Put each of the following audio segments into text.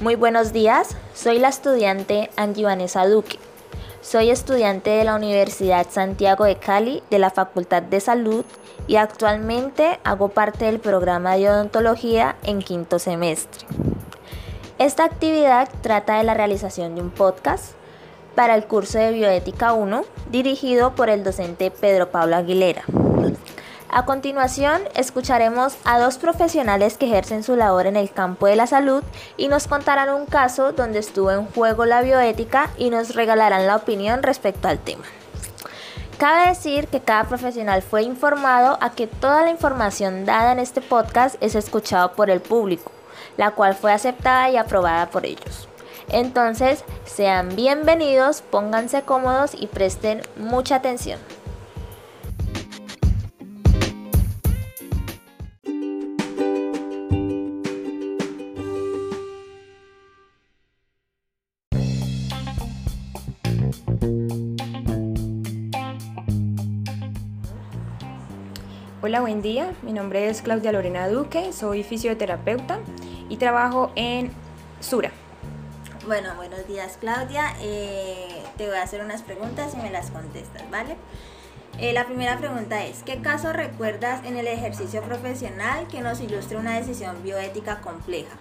Muy buenos días, soy la estudiante Angie Vanessa Duque. Soy estudiante de la Universidad Santiago de Cali de la Facultad de Salud y actualmente hago parte del programa de odontología en quinto semestre. Esta actividad trata de la realización de un podcast para el curso de Bioética 1 dirigido por el docente Pedro Pablo Aguilera. A continuación, escucharemos a dos profesionales que ejercen su labor en el campo de la salud y nos contarán un caso donde estuvo en juego la bioética y nos regalarán la opinión respecto al tema. Cabe decir que cada profesional fue informado a que toda la información dada en este podcast es escuchado por el público, la cual fue aceptada y aprobada por ellos. Entonces, sean bienvenidos, pónganse cómodos y presten mucha atención. Hola, buen día. Mi nombre es Claudia Lorena Duque, soy fisioterapeuta y trabajo en Sura. Bueno, buenos días Claudia. Eh, te voy a hacer unas preguntas y me las contestas, ¿vale? Eh, la primera pregunta es, ¿qué caso recuerdas en el ejercicio profesional que nos ilustre una decisión bioética compleja?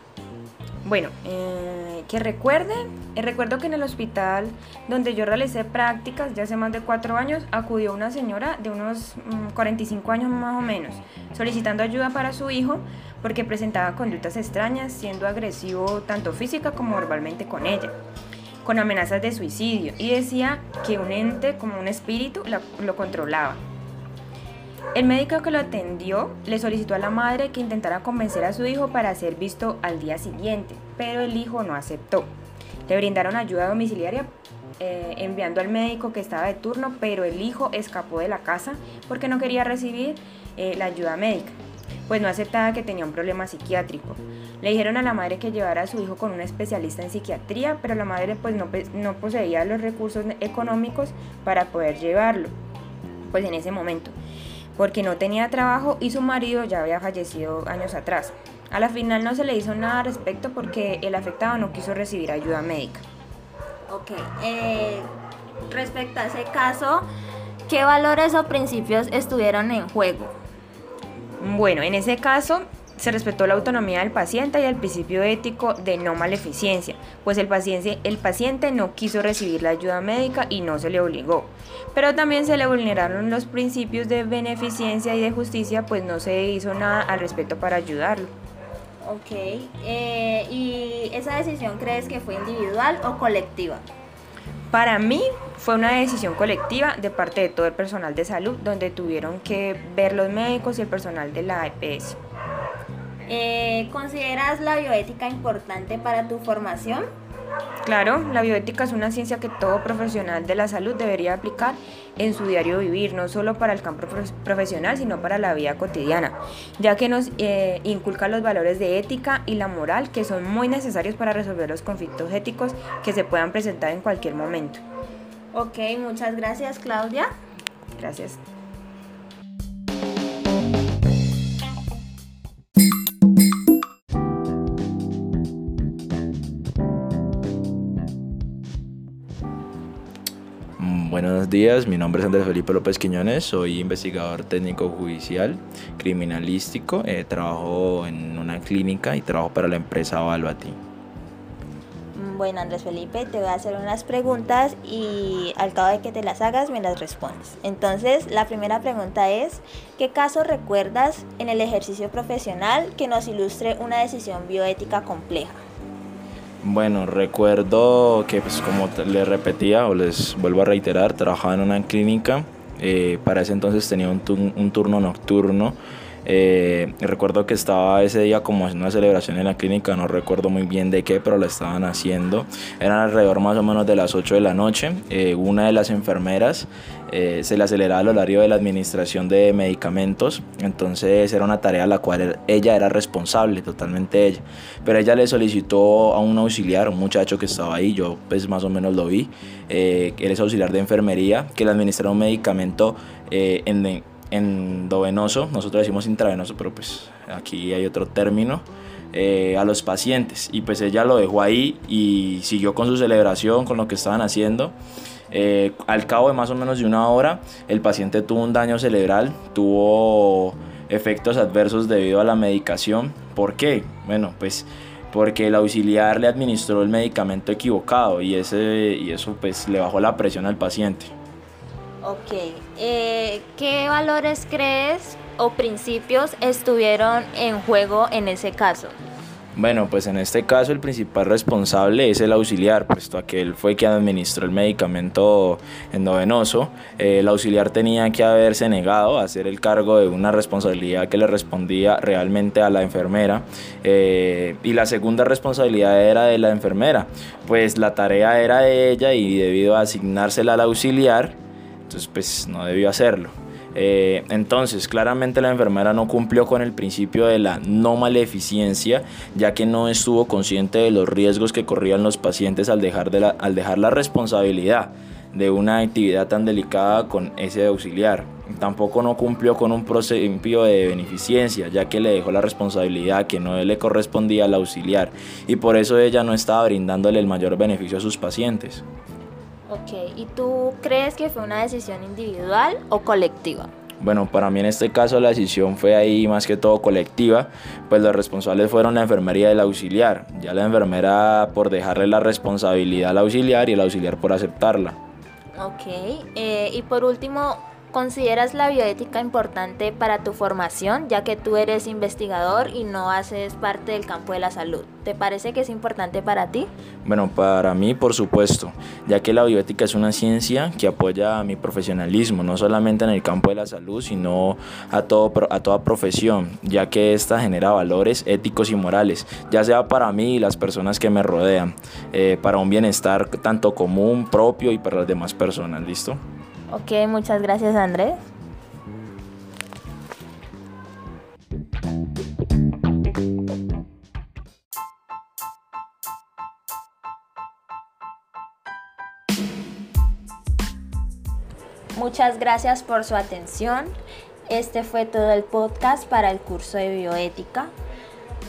Bueno, eh, que recuerde, eh, recuerdo que en el hospital donde yo realicé prácticas ya hace más de cuatro años, acudió una señora de unos 45 mm, años más o menos, solicitando ayuda para su hijo porque presentaba conductas extrañas, siendo agresivo tanto física como verbalmente con ella, con amenazas de suicidio, y decía que un ente como un espíritu lo controlaba. El médico que lo atendió le solicitó a la madre que intentara convencer a su hijo para ser visto al día siguiente, pero el hijo no aceptó. Le brindaron ayuda domiciliaria eh, enviando al médico que estaba de turno, pero el hijo escapó de la casa porque no quería recibir eh, la ayuda médica, pues no aceptaba que tenía un problema psiquiátrico. Le dijeron a la madre que llevara a su hijo con un especialista en psiquiatría, pero la madre pues no, no poseía los recursos económicos para poder llevarlo, pues en ese momento porque no tenía trabajo y su marido ya había fallecido años atrás. A la final no se le hizo nada al respecto porque el afectado no quiso recibir ayuda médica. Ok, eh, respecto a ese caso, ¿qué valores o principios estuvieron en juego? Bueno, en ese caso se respetó la autonomía del paciente y el principio ético de no maleficencia, pues el paciente, el paciente no quiso recibir la ayuda médica y no se le obligó. Pero también se le vulneraron los principios de beneficencia y de justicia, pues no se hizo nada al respecto para ayudarlo. Ok, eh, ¿y esa decisión crees que fue individual o colectiva? Para mí fue una decisión colectiva de parte de todo el personal de salud, donde tuvieron que ver los médicos y el personal de la EPS. Eh, ¿Consideras la bioética importante para tu formación? Claro, la bioética es una ciencia que todo profesional de la salud debería aplicar en su diario vivir, no solo para el campo profesional, sino para la vida cotidiana, ya que nos eh, inculca los valores de ética y la moral que son muy necesarios para resolver los conflictos éticos que se puedan presentar en cualquier momento. Ok, muchas gracias Claudia. Gracias. Buenos días, mi nombre es Andrés Felipe López Quiñones, soy investigador técnico judicial, criminalístico, eh, trabajo en una clínica y trabajo para la empresa Valvati. Bueno, Andrés Felipe, te voy a hacer unas preguntas y al cabo de que te las hagas me las respondes. Entonces, la primera pregunta es, ¿qué caso recuerdas en el ejercicio profesional que nos ilustre una decisión bioética compleja? Bueno, recuerdo que pues como les repetía o les vuelvo a reiterar, trabajaba en una clínica, eh, para ese entonces tenía un, un turno nocturno eh, recuerdo que estaba ese día como haciendo una celebración en la clínica, no recuerdo muy bien de qué, pero la estaban haciendo. Eran alrededor más o menos de las 8 de la noche. Eh, una de las enfermeras eh, se le aceleraba el horario de la administración de medicamentos, entonces era una tarea a la cual ella era responsable, totalmente ella. Pero ella le solicitó a un auxiliar, un muchacho que estaba ahí, yo pues más o menos lo vi, él es auxiliar de enfermería, que le administrara un medicamento en endovenoso, nosotros decimos intravenoso, pero pues aquí hay otro término, eh, a los pacientes. Y pues ella lo dejó ahí y siguió con su celebración, con lo que estaban haciendo. Eh, al cabo de más o menos de una hora, el paciente tuvo un daño cerebral, tuvo efectos adversos debido a la medicación. ¿Por qué? Bueno, pues porque el auxiliar le administró el medicamento equivocado y, ese, y eso pues le bajó la presión al paciente. Ok, eh, ¿qué valores crees o principios estuvieron en juego en ese caso? Bueno, pues en este caso el principal responsable es el auxiliar, puesto a que él fue quien administró el medicamento endovenoso. el auxiliar tenía que haberse negado a hacer el cargo de una responsabilidad que le respondía realmente a la enfermera. Eh, y la segunda responsabilidad era de la enfermera, pues la tarea era de ella y debido a asignársela al auxiliar, entonces pues no debió hacerlo. Eh, entonces, claramente la enfermera no cumplió con el principio de la no maleficiencia, ya que no estuvo consciente de los riesgos que corrían los pacientes al dejar, la, al dejar la responsabilidad de una actividad tan delicada con ese auxiliar. Tampoco no cumplió con un principio de beneficencia, ya que le dejó la responsabilidad que no le correspondía al auxiliar y por eso ella no estaba brindándole el mayor beneficio a sus pacientes. Ok, ¿y tú crees que fue una decisión individual o colectiva? Bueno, para mí en este caso la decisión fue ahí más que todo colectiva, pues los responsables fueron la enfermería y el auxiliar. Ya la enfermera por dejarle la responsabilidad al auxiliar y el auxiliar por aceptarla. Ok, eh, y por último, ¿Consideras la bioética importante para tu formación, ya que tú eres investigador y no haces parte del campo de la salud? ¿Te parece que es importante para ti? Bueno, para mí, por supuesto, ya que la bioética es una ciencia que apoya a mi profesionalismo, no solamente en el campo de la salud, sino a, todo, a toda profesión, ya que esta genera valores éticos y morales, ya sea para mí y las personas que me rodean, eh, para un bienestar tanto común, propio y para las demás personas. ¿Listo? Ok, muchas gracias Andrés. Muchas gracias por su atención. Este fue todo el podcast para el curso de bioética.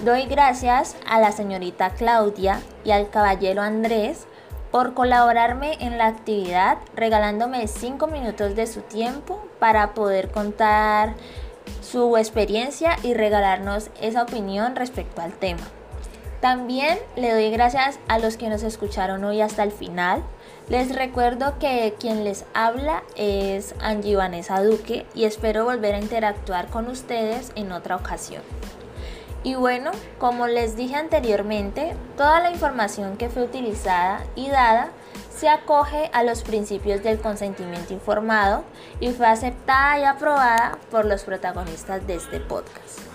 Doy gracias a la señorita Claudia y al caballero Andrés por colaborarme en la actividad regalándome 5 minutos de su tiempo para poder contar su experiencia y regalarnos esa opinión respecto al tema. También le doy gracias a los que nos escucharon hoy hasta el final. Les recuerdo que quien les habla es Angie Vanessa Duque y espero volver a interactuar con ustedes en otra ocasión. Y bueno, como les dije anteriormente, toda la información que fue utilizada y dada se acoge a los principios del consentimiento informado y fue aceptada y aprobada por los protagonistas de este podcast.